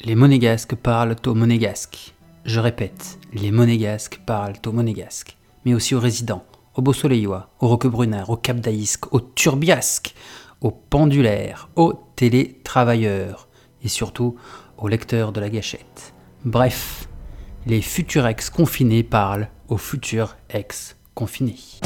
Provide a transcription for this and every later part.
Les monégasques parlent au monégasque. Je répète, les monégasques parlent au monégasque, mais aussi aux résidents, aux Beausoleillois, aux Roquebrunards, aux Cap d'Aïsque, aux Turbiasques, aux Pendulaires, aux télétravailleurs et surtout aux lecteurs de la gâchette. Bref, les futurs ex-confinés parlent aux futurs ex-confinés.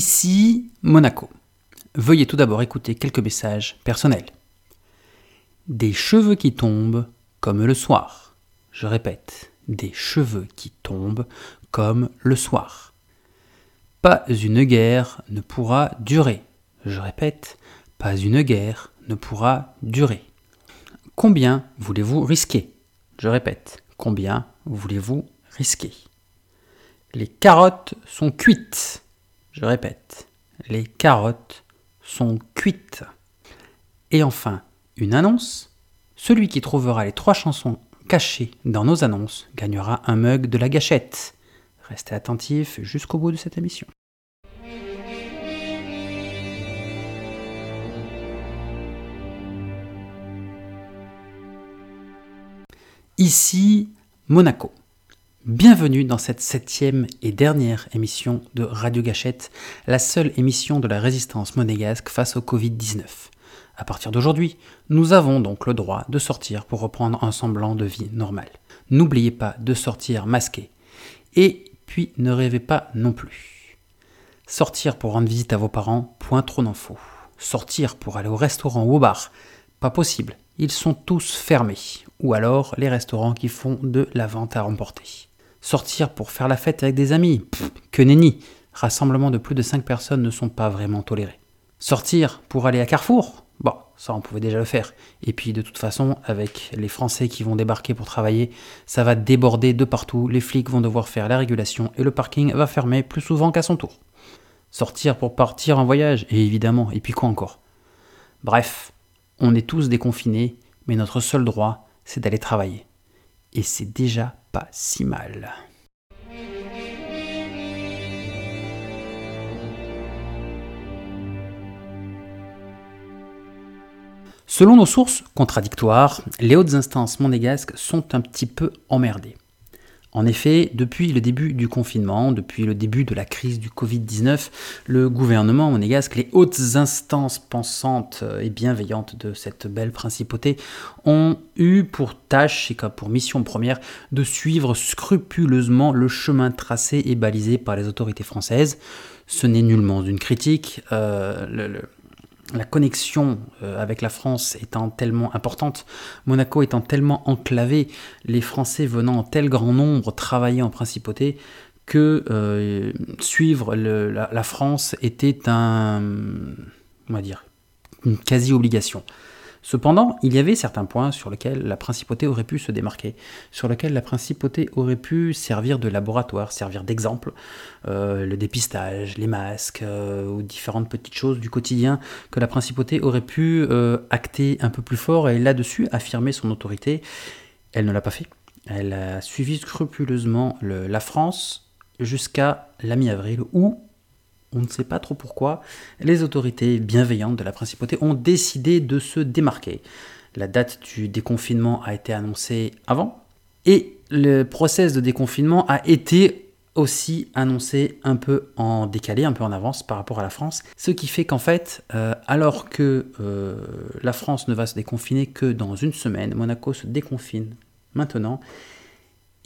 Ici Monaco. Veuillez tout d'abord écouter quelques messages personnels. Des cheveux qui tombent comme le soir. Je répète, des cheveux qui tombent comme le soir. Pas une guerre ne pourra durer. Je répète, pas une guerre ne pourra durer. Combien voulez-vous risquer? Je répète, combien voulez-vous risquer? Les carottes sont cuites. Je répète, les carottes sont cuites. Et enfin, une annonce. Celui qui trouvera les trois chansons cachées dans nos annonces gagnera un mug de la gâchette. Restez attentifs jusqu'au bout de cette émission. Ici Monaco. Bienvenue dans cette septième et dernière émission de Radio Gâchette, la seule émission de la résistance monégasque face au Covid-19. À partir d'aujourd'hui, nous avons donc le droit de sortir pour reprendre un semblant de vie normale. N'oubliez pas de sortir masqué. Et puis ne rêvez pas non plus. Sortir pour rendre visite à vos parents, point trop n'en faut. Sortir pour aller au restaurant ou au bar, pas possible. Ils sont tous fermés. Ou alors les restaurants qui font de la vente à remporter. Sortir pour faire la fête avec des amis Que nenni Rassemblements de plus de 5 personnes ne sont pas vraiment tolérés. Sortir pour aller à Carrefour? Bon, ça on pouvait déjà le faire. Et puis de toute façon, avec les Français qui vont débarquer pour travailler, ça va déborder de partout, les flics vont devoir faire la régulation et le parking va fermer plus souvent qu'à son tour. Sortir pour partir en voyage, et évidemment, et puis quoi encore? Bref, on est tous déconfinés, mais notre seul droit, c'est d'aller travailler. Et c'est déjà pas si mal. Selon nos sources contradictoires, les hautes instances monégasques sont un petit peu emmerdées. En effet, depuis le début du confinement, depuis le début de la crise du Covid-19, le gouvernement monégasque, les hautes instances pensantes et bienveillantes de cette belle principauté ont eu pour tâche et pour mission première de suivre scrupuleusement le chemin tracé et balisé par les autorités françaises. Ce n'est nullement une critique. Euh, la connexion euh, avec la France étant tellement importante, Monaco étant tellement enclavé, les Français venant en tel grand nombre travailler en principauté, que euh, suivre la, France était un, une quasi-obligation. Cependant, il y avait certains points sur lesquels la principauté aurait pu se démarquer, sur lesquels la principauté aurait pu servir de laboratoire, servir d'exemple, euh, le dépistage, les masques, euh, ou différentes petites choses du quotidien que la principauté aurait pu euh, acter un peu plus fort et là-dessus affirmer son autorité. Elle ne l'a pas fait. Elle a suivi scrupuleusement le, la France jusqu'à la mi-avril où on ne sait pas trop pourquoi, les autorités bienveillantes de la principauté ont décidé de se démarquer. La date du déconfinement a été annoncée avant, et le process de déconfinement a été aussi annoncé un peu en décalé, un peu en avance par rapport à la France, ce qui fait qu'en fait, euh, alors que euh, la France ne va se déconfiner que dans une semaine, Monaco se déconfine maintenant,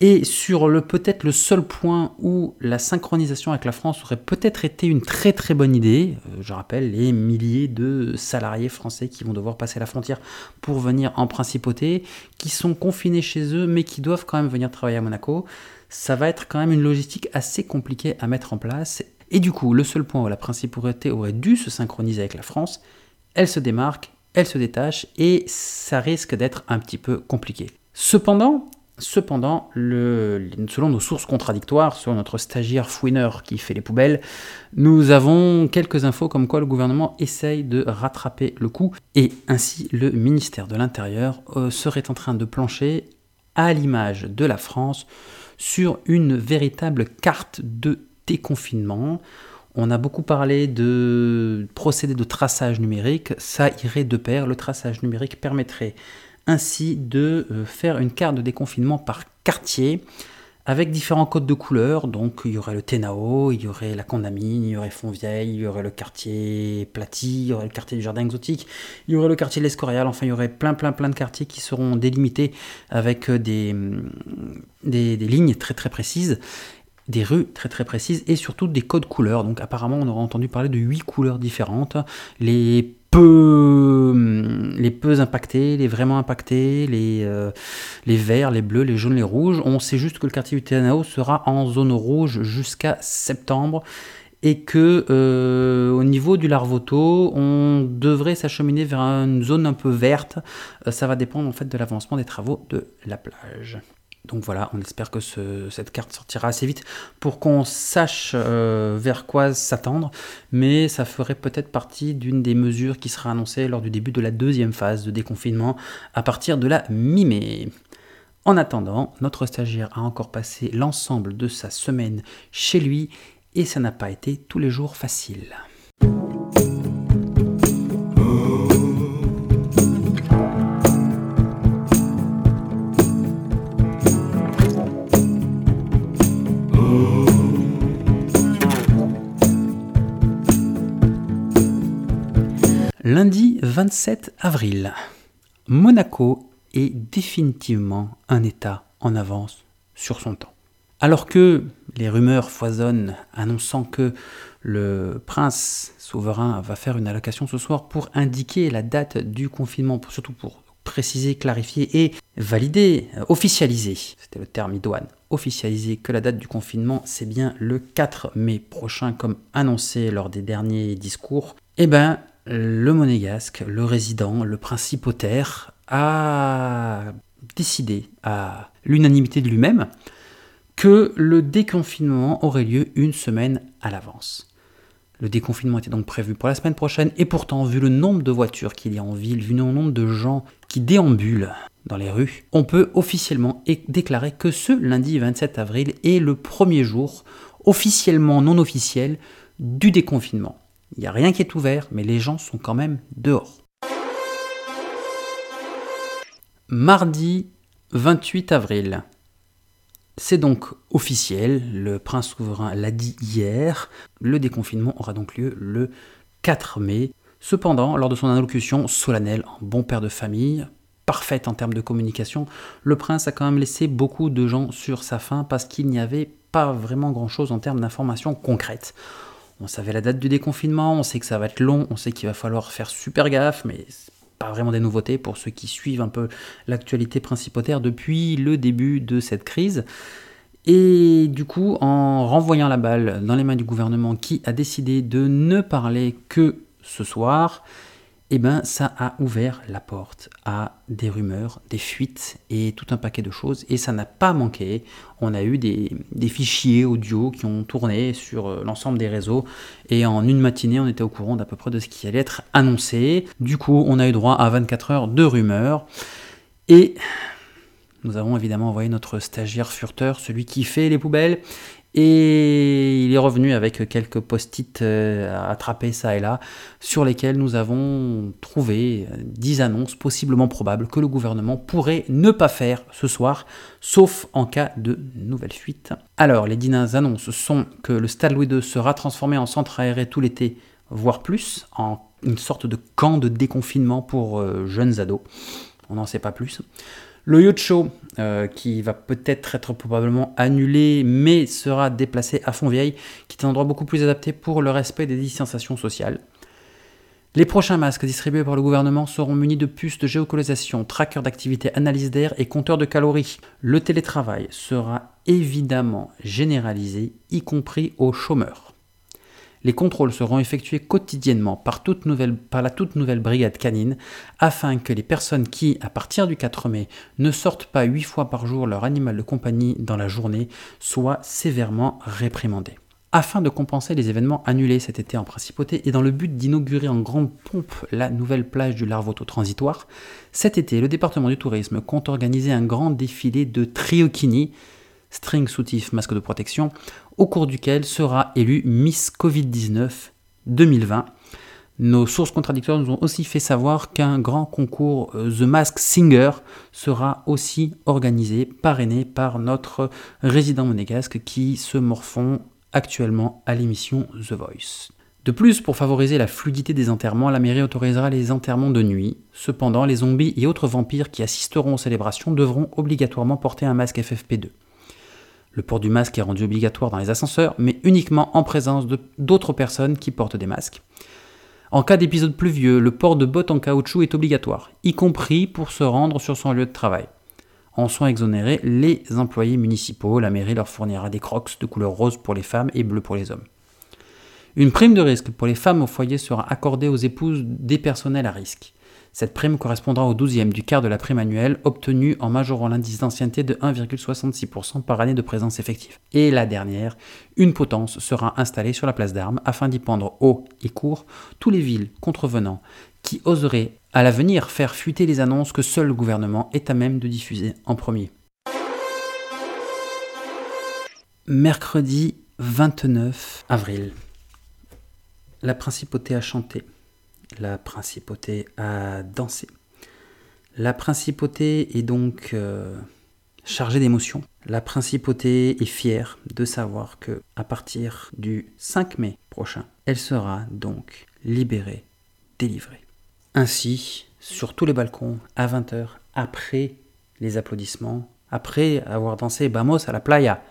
et sur le peut-être le seul point où la synchronisation avec la France aurait peut-être été une très très bonne idée, euh, je rappelle les milliers de salariés français qui vont devoir passer la frontière pour venir en principauté, qui sont confinés chez eux mais qui doivent quand même venir travailler à Monaco, ça va être quand même une logistique assez compliquée à mettre en place. Et du coup, le seul point où la principauté aurait dû se synchroniser avec la France, elle se démarque elle se détache et ça risque d'être un petit peu compliqué. Cependant, Cependant, selon nos sources contradictoires, sur notre stagiaire fouineur qui fait les poubelles, nous avons quelques infos comme quoi le gouvernement essaye de rattraper le coup et ainsi le ministère de l'Intérieur euh, serait en train de plancher à l'image de la France sur une véritable carte de déconfinement. On a beaucoup parlé de procédé de traçage numérique, ça irait de pair, le traçage numérique permettrait ainsi de euh, faire une carte de déconfinement par quartier avec différents codes de couleurs. Donc il y aurait le Tenao, il y aurait la Condamine, il y aurait Fontvieille, il y aurait le quartier Platy, il y aurait le quartier du Jardin Exotique, il y aurait le quartier de l'Escorial. Enfin, il y aurait plein, plein, plein de quartiers qui seront délimités avec euh, des, des, des lignes très, très précises des rues très très précises et surtout des codes couleurs. Donc apparemment on aura entendu parler de huit couleurs différentes. Les hum, les peu impactés, les vraiment impactés, les, euh, les verts, les bleus, les jaunes, les rouges. On sait juste que le quartier du sera en zone rouge jusqu'à septembre et que euh, au niveau du larvoto, on devrait s'acheminer vers une zone un peu verte. Euh, ça va dépendre en fait de l'avancement des travaux de la plage. Donc voilà, on espère que cette carte sortira assez vite pour qu'on sache euh, vers quoi s'attendre, mais ça ferait peut-être partie d'une des mesures qui sera annoncée lors du début de la deuxième phase de déconfinement à partir de la mi-mai. En attendant, notre stagiaire a encore passé l'ensemble de sa semaine chez lui et ça n'a pas été tous les jours facile. Lundi 27 avril, Monaco est définitivement un État en avance sur son temps. Alors que les rumeurs foisonnent annonçant que le prince souverain va faire une allocation ce soir pour indiquer la date du confinement, surtout pour préciser, clarifier et valider, officialiser, c'était le terme idoine, officialiser que la date du confinement c'est bien le 4 mai prochain comme annoncé lors des derniers discours, eh ben le monégasque, le résident, le principautaire, a décidé à l'unanimité de lui-même que le déconfinement aurait lieu une semaine à l'avance. Le déconfinement était donc prévu pour la semaine prochaine et pourtant, vu le nombre de voitures qu'il y a en ville, vu le nombre de gens qui déambulent dans les rues, on peut officiellement déclarer que ce lundi 27 avril est le premier jour, officiellement non officiel, du déconfinement. Il n'y a rien qui est ouvert, mais les gens sont quand même dehors. Mardi 28 avril. C'est donc officiel, le prince souverain l'a dit hier, le déconfinement aura donc lieu le 4 mai. Cependant, lors de son allocution solennelle en bon père de famille, parfaite en termes de communication, le prince a quand même laissé beaucoup de gens sur sa faim parce qu'il n'y avait pas vraiment grand-chose en termes d'informations concrètes. On savait la date du déconfinement, on sait que ça va être long, on sait qu'il va falloir faire super gaffe, mais pas vraiment des nouveautés pour ceux qui suivent un peu l'actualité principautaire depuis le début de cette crise. Et du coup, en renvoyant la balle dans les mains du gouvernement qui a décidé de ne parler que ce soir, eh ben, ça a ouvert la porte à des rumeurs, des fuites et tout un paquet de choses. Et ça n'a pas manqué. On a eu des, fichiers audio qui ont tourné sur euh, l'ensemble des réseaux. Et en une matinée, on était au courant d'à peu près de ce qui allait être annoncé. Du coup, on a eu droit à 24 heures de rumeurs. Et nous avons évidemment envoyé notre stagiaire furteur, celui qui fait les poubelles et il est revenu avec quelques post-it euh, attrapés ça et là, sur lesquels nous avons trouvé 10 annonces possiblement probables que le gouvernement pourrait ne pas faire ce soir, sauf en cas de nouvelle fuite. Alors, les 10 annonces sont que le Stade Louis II sera transformé en centre aéré tout l'été, voire plus, en une sorte de camp de déconfinement pour euh, jeunes ados. On n'en sait pas plus. Le show, euh, qui va peut-être être probablement annulé, mais sera déplacé à Fontvieille, qui est un endroit beaucoup plus adapté pour le respect des distanciations sociales. Les prochains masques distribués par le gouvernement seront munis de puces de géocalisation, trackers d'activité, analyse d'air et compteurs de calories. Le télétravail sera évidemment généralisé, y compris aux chômeurs. Les contrôles seront effectués quotidiennement par, la toute nouvelle brigade canine afin que les personnes qui, à partir du 4 mai, ne sortent pas 8 fois par jour leur animal de compagnie dans la journée soient sévèrement réprimandées. Afin de compenser les événements annulés cet été en principauté et dans le but d'inaugurer en grande pompe la nouvelle plage du Larvoto transitoire, cet été, le département du tourisme compte organiser un grand défilé de triokini, string soutif masque de protection, au cours duquel sera élu Miss Covid-19 2020. Nos sources contradictoires nous ont aussi fait savoir qu'un grand concours euh, The Mask Singer sera aussi organisé, parrainé par notre résident monégasque qui se morfond actuellement à l'émission The Voice. De plus, pour favoriser la fluidité des enterrements, la mairie autorisera les enterrements de nuit. Cependant, les zombies et autres vampires qui assisteront aux célébrations devront obligatoirement porter un masque FFP2. Le port du masque est rendu obligatoire dans les ascenseurs, mais uniquement en présence d'autres personnes qui portent des masques. En cas d'épisode pluvieux, le port de bottes en caoutchouc est obligatoire, y compris pour se rendre sur son lieu de travail en sont exonérés les employés municipaux. La mairie leur fournira des crocs de couleur rose pour les femmes et bleu pour les hommes. Une prime de risque pour les femmes au foyer sera accordée aux épouses des personnels à risque. Cette prime correspondra au douzième du quart de la prime annuelle obtenue en majorant l'indice d'ancienneté de 1,66% par année de présence effective. Et la dernière, une potence sera installée sur la place d'armes afin d'y pendre haut et court tous les villes contrevenants qui oseraient à l'avenir faire fuiter les annonces que seul le gouvernement est à même de diffuser en premier. Mercredi 29 avril. La principauté a chanté. La principauté a dansé. La principauté est donc euh, chargée d'émotions. La principauté est fière de savoir que à partir du 5 mai prochain, elle sera donc libérée, délivrée. Ainsi, sur tous les balcons, à 20h, après les applaudissements, après avoir dansé Bamos à la playa,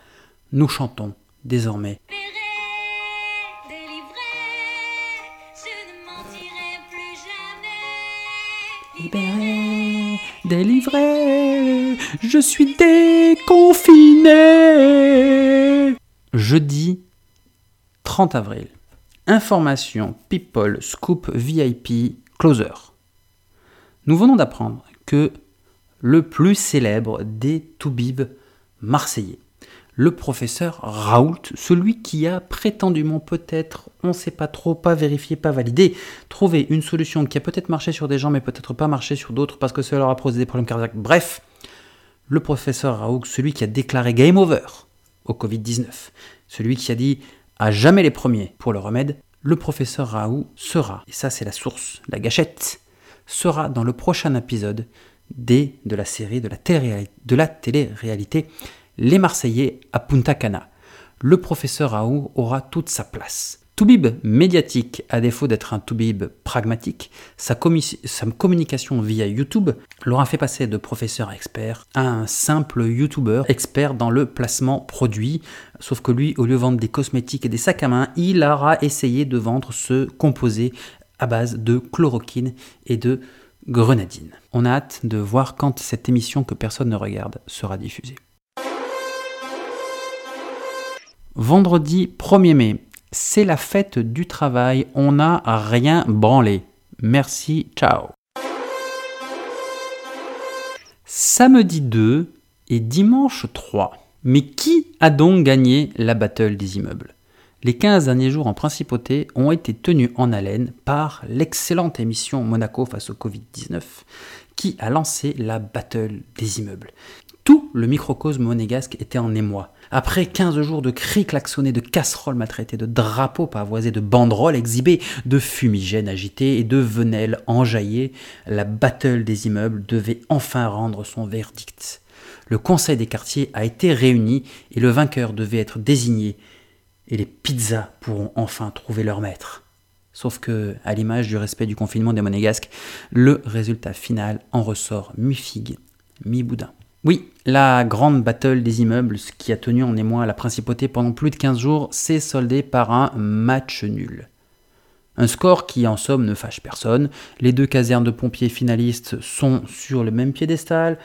nous chantons désormais. Je suis déconfiné. Jeudi 30 avril. Information People Scoop VIP Closer. Nous venons d'apprendre que le plus célèbre des Toubib marseillais, le professeur Raoult, celui qui a prétendument peut-être, on ne sait pas trop, pas vérifié, pas validé, trouvé une solution qui a peut-être marché sur des gens mais peut-être pas marché sur d'autres parce que cela leur a posé des problèmes cardiaques. Bref, le professeur Raoult, celui qui a déclaré game over au Covid-19, celui qui a dit à jamais les premiers pour le remède, le professeur Raoult sera, et ça c'est la source, la gâchette, sera dans le prochain épisode des, de la série de la, télé-réalité Les Marseillais à Punta Cana. Le professeur Raoult aura toute sa place. Toubib médiatique, à défaut d'être un Toubib pragmatique, sa, communication via YouTube l'aura fait passer de professeur expert à un simple YouTuber expert dans le placement produit. Sauf que lui, au lieu de vendre des cosmétiques et des sacs à main, il aura essayé de vendre ce composé à base de chloroquine et de grenadine. On a hâte de voir quand cette émission que personne ne regarde sera diffusée. Vendredi 1er mai, c'est la fête du travail, on n'a rien branlé. Merci, ciao. Samedi 2 et dimanche 3. Mais qui a donc gagné la battle des immeubles? Les 15 derniers jours en principauté ont été tenus en haleine par l'excellente émission Monaco face au Covid-19 qui a lancé la battle des immeubles. Tout le microcosme monégasque était en émoi. Après 15 jours de cris klaxonnés, de casseroles maltraitées, de drapeaux pavoisés, de banderoles exhibées, de fumigènes agités et de venelles enjaillées, la battle des immeubles devait enfin rendre son verdict. Le conseil des quartiers a été réuni et le vainqueur devait être désigné. Et les pizzas pourront enfin trouver leur maître. Sauf que, à l'image du respect du confinement des monégasques, le résultat final en ressort mi-figue, mi-boudin. Oui, la grande battle des immeubles, ce qui a tenu en émoi la principauté pendant plus de 15 jours, s'est soldé par un match nul. Un score qui en somme ne fâche personne, les deux casernes de pompiers finalistes sont sur le même piédestal,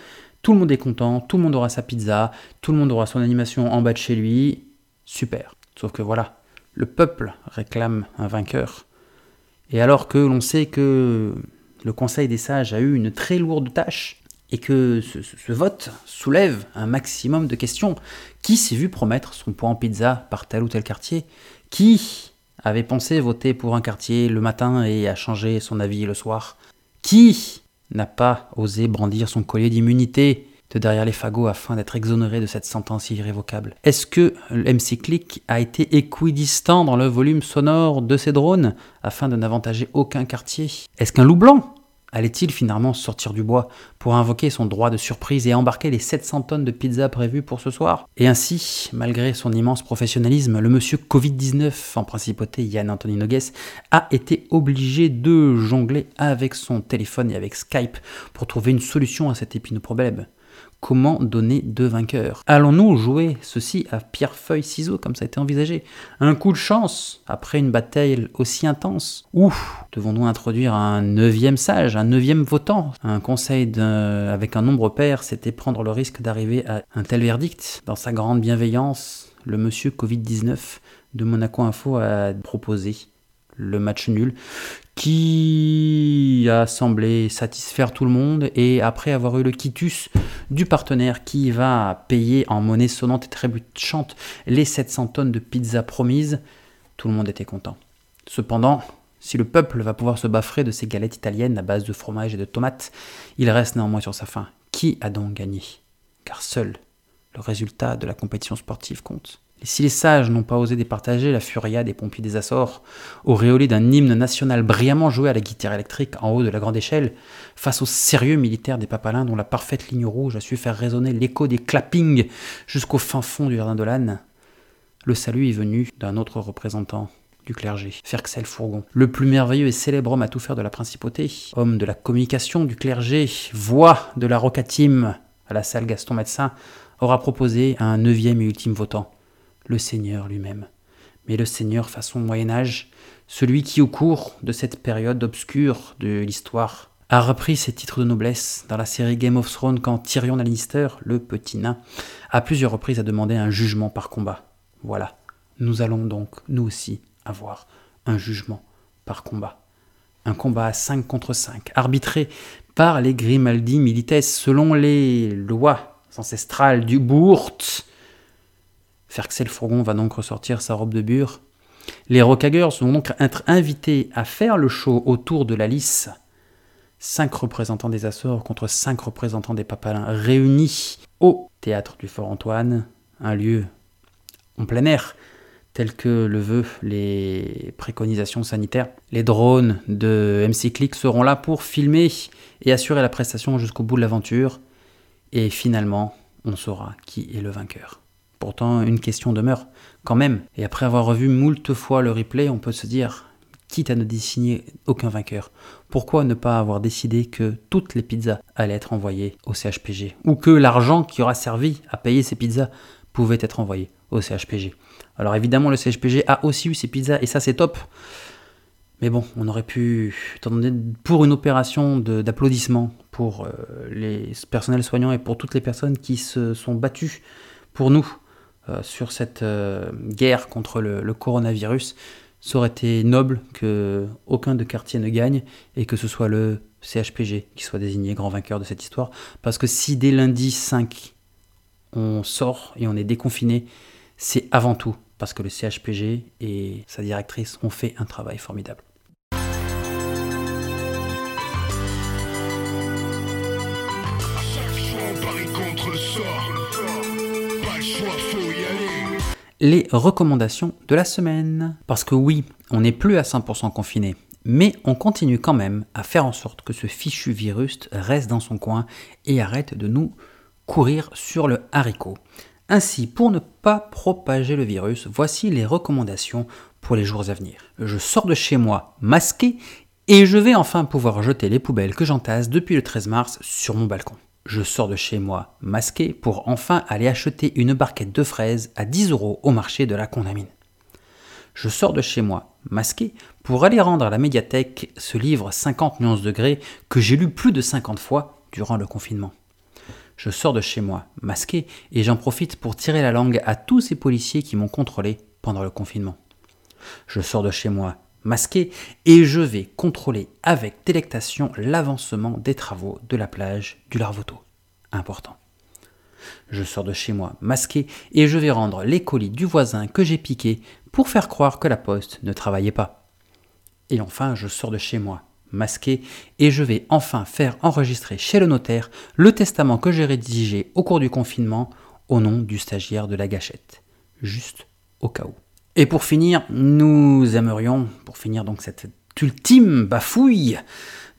tout le monde est content, tout le monde aura sa pizza, tout le monde aura son animation en bas de chez lui, super. Sauf que voilà, Le peuple réclame un vainqueur. Et alors que l'on sait que le Conseil des sages a eu une très lourde tâche et que ce, vote soulève un maximum de questions, qui s'est vu promettre son point en pizza par tel ou tel quartier? Qui avait pensé voter pour un quartier le matin et a changé son avis le soir? Qui n'a pas osé brandir son collier d'immunité de derrière les fagots afin d'être exonéré de cette sentence irrévocable? Est-ce que MC Click a été équidistant dans le volume sonore de ses drones afin de n'avantager aucun quartier? Est-ce qu'un loup blanc Allait-il finalement sortir du bois pour invoquer son droit de surprise et embarquer les 700 tonnes de pizza prévues pour ce soir? Et ainsi, malgré son immense professionnalisme, le monsieur Covid-19 en principauté Yann Anthony Nogues a été obligé de jongler avec son téléphone et avec Skype pour trouver une solution à cet épineux problème. Comment donner deux vainqueurs. Allons-nous jouer ceci à pierre, feuille, ciseaux comme ça a été envisagé? Un coup de chance après une bataille aussi intense? Ou devons-nous introduire un neuvième sage, un neuvième votant? Un conseil avec un nombre pair, c'était prendre le risque d'arriver à un tel verdict? Dans sa grande bienveillance, le monsieur Covid-19 de Monaco Info a proposé le match nul, qui a semblé satisfaire tout le monde. Et après avoir eu le quitus du partenaire qui va payer en monnaie sonnante et trébuchante les 700 tonnes de pizza promises, tout le monde était content. Cependant, si le peuple va pouvoir se baffrer de ces galettes italiennes à base de fromage et de tomates, il reste néanmoins sur sa faim. Qui a donc gagné? Car seul le résultat de la compétition sportive compte. Si les sages n'ont pas osé départager la furia des pompiers des Açores, auréolés d'un hymne national brillamment joué à la guitare électrique en haut de la grande échelle, face au sérieux militaire des papalins dont la parfaite ligne rouge a su faire résonner l'écho des clappings jusqu'au fin fond du jardin de l'âne, le salut est venu d'un autre représentant du clergé, Ferxel Fourgon, le plus merveilleux et célèbre homme à tout faire de la principauté, homme de la communication du clergé, voix de la rocatime à la salle Gaston Médecin, aura proposé un neuvième et ultime votant le Seigneur lui-même. Mais le Seigneur façon Moyen Âge, celui qui au cours de cette période obscure de l'histoire a repris ses titres de noblesse dans la série Game of Thrones quand Tyrion Lannister, le petit nain, à plusieurs reprises a demandé un jugement par combat. Voilà, nous allons donc, nous aussi, avoir un jugement par combat. Un combat à 5 contre 5, arbitré par les Grimaldi Milites selon les lois ancestrales du Bourt, Ferxel Fourgon va donc ressortir sa robe de bure. Les Rockagers vont donc être invités à faire le show autour de la lice. Cinq représentants des Açores contre cinq représentants des Papalins réunis au théâtre du Fort Antoine, un lieu en plein air, tel que le veut les préconisations sanitaires. Les drones de MC Click seront là pour filmer et assurer la prestation jusqu'au bout de l'aventure. Et finalement, on saura qui est le vainqueur. Pourtant, une question demeure quand même. Et après avoir revu moult fois le replay, on peut se dire, quitte à ne dessiner aucun vainqueur, pourquoi ne pas avoir décidé que toutes les pizzas allaient être envoyées au CHPG Ou que l'argent qui aura servi à payer ces pizzas pouvait être envoyé au CHPG Alors évidemment, le CHPG a aussi eu ses pizzas et ça c'est top. Mais bon, on aurait pu, pour une opération d'applaudissement pour euh, les personnels soignants et pour toutes les personnes qui se sont battues pour nous sur cette euh, guerre contre le, coronavirus, ça aurait été noble que aucun de quartiers ne gagne et que ce soit le CHPG qui soit désigné grand vainqueur de cette histoire. Parce que si dès lundi 5, on sort et on est déconfiné, c'est avant tout parce que le CHPG et sa directrice ont fait un travail formidable. Les recommandations de la semaine. Parce que oui, on n'est plus à 100% confiné, mais on continue quand même à faire en sorte que ce fichu virus reste dans son coin et arrête de nous courir sur le haricot. Ainsi, pour ne pas propager le virus, voici les recommandations pour les jours à venir. Je sors de chez moi masqué et je vais enfin pouvoir jeter les poubelles que j'entasse depuis le 13 mars sur mon balcon je sors de chez moi masqué pour enfin aller acheter une barquette de fraises à 10 euros au marché de la Condamine. Je sors de chez moi masqué pour aller rendre à la médiathèque ce livre 50 nuances degrés que j'ai lu plus de 50 fois durant le confinement. Je sors de chez moi masqué et j'en profite pour tirer la langue à tous ces policiers qui m'ont contrôlé pendant le confinement. Je sors de chez moi masqué et je vais contrôler avec délectation l'avancement des travaux de la plage du Larvoto. Important. Je sors de chez moi masqué et je vais rendre les colis du voisin que j'ai piqué pour faire croire que la poste ne travaillait pas. Et enfin, je sors de chez moi masqué et je vais enfin faire enregistrer chez le notaire le testament que j'ai rédigé au cours du confinement au nom du stagiaire de la gâchette. Juste au cas où. Et pour finir, nous aimerions, pour finir donc cette ultime bafouille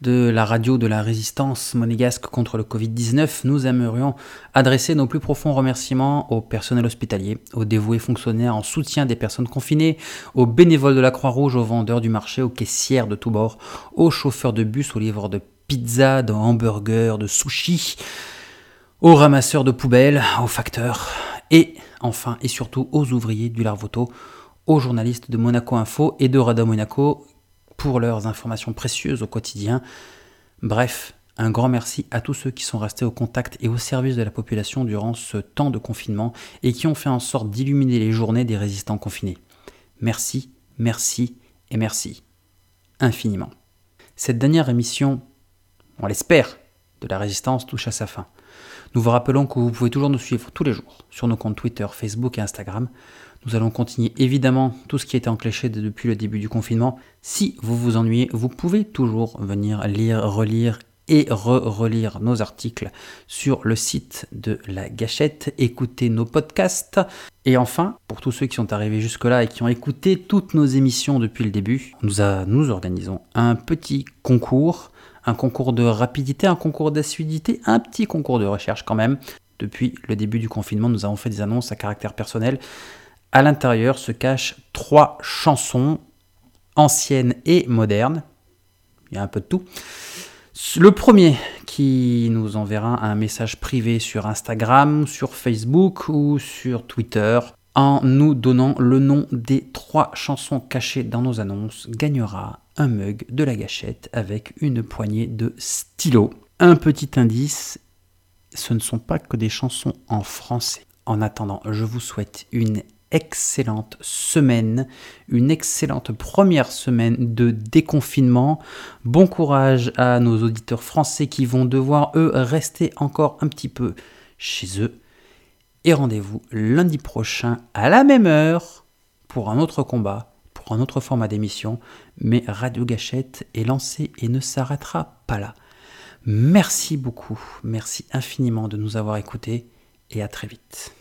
de la radio de la résistance monégasque contre le Covid-19, nous aimerions adresser nos plus profonds remerciements au personnel hospitalier, aux dévoués fonctionnaires en soutien des personnes confinées, aux bénévoles de la Croix-Rouge, aux vendeurs du marché, aux caissières de tous bords, aux chauffeurs de bus, aux livreurs de pizza, de hamburgers, de sushis, aux ramasseurs de poubelles, aux facteurs, et enfin et surtout aux ouvriers du Larvoto, aux journalistes de Monaco Info et de Radio Monaco pour leurs informations précieuses au quotidien. Bref, un grand merci à tous ceux qui sont restés au contact et au service de la population durant ce temps de confinement et qui ont fait en sorte d'illuminer les journées des résistants confinés. Merci, merci et merci. Infiniment. Cette dernière émission, on l'espère, de la résistance touche à sa fin. Nous vous rappelons que vous pouvez toujours nous suivre tous les jours sur nos comptes Twitter, Facebook et Instagram. Nous allons continuer évidemment tout ce qui été enclenché depuis le début du confinement. Si vous vous ennuyez, vous pouvez toujours venir lire, relire et re-relire nos articles sur le site de la gâchette, écouter nos podcasts. Et enfin, pour tous ceux qui sont arrivés jusque-là et qui ont écouté toutes nos émissions depuis le début, nous, nous organisons un petit concours, un concours de rapidité, un concours d'assiduité, un petit concours de recherche quand même. Depuis le début du confinement, nous avons fait des annonces à caractère personnel à l'intérieur se cachent trois chansons anciennes et modernes. Il y a un peu de tout. Le premier qui nous enverra un message privé sur Instagram, sur Facebook ou sur Twitter en nous donnant le nom des trois chansons cachées dans nos annonces gagnera un mug de la gâchette avec une poignée de stylos. Un petit indice, ce ne sont pas que des chansons en français. En attendant, je vous souhaite une excellente semaine, une excellente première semaine de déconfinement. Bon courage à nos auditeurs français qui vont devoir, eux, rester encore un petit peu chez eux. Et rendez-vous lundi prochain à la même heure pour un autre combat, pour un autre format d'émission. Mais Radio Gâchette est lancé et ne s'arrêtera pas là. Merci beaucoup, merci infiniment de nous avoir écoutés et à très vite.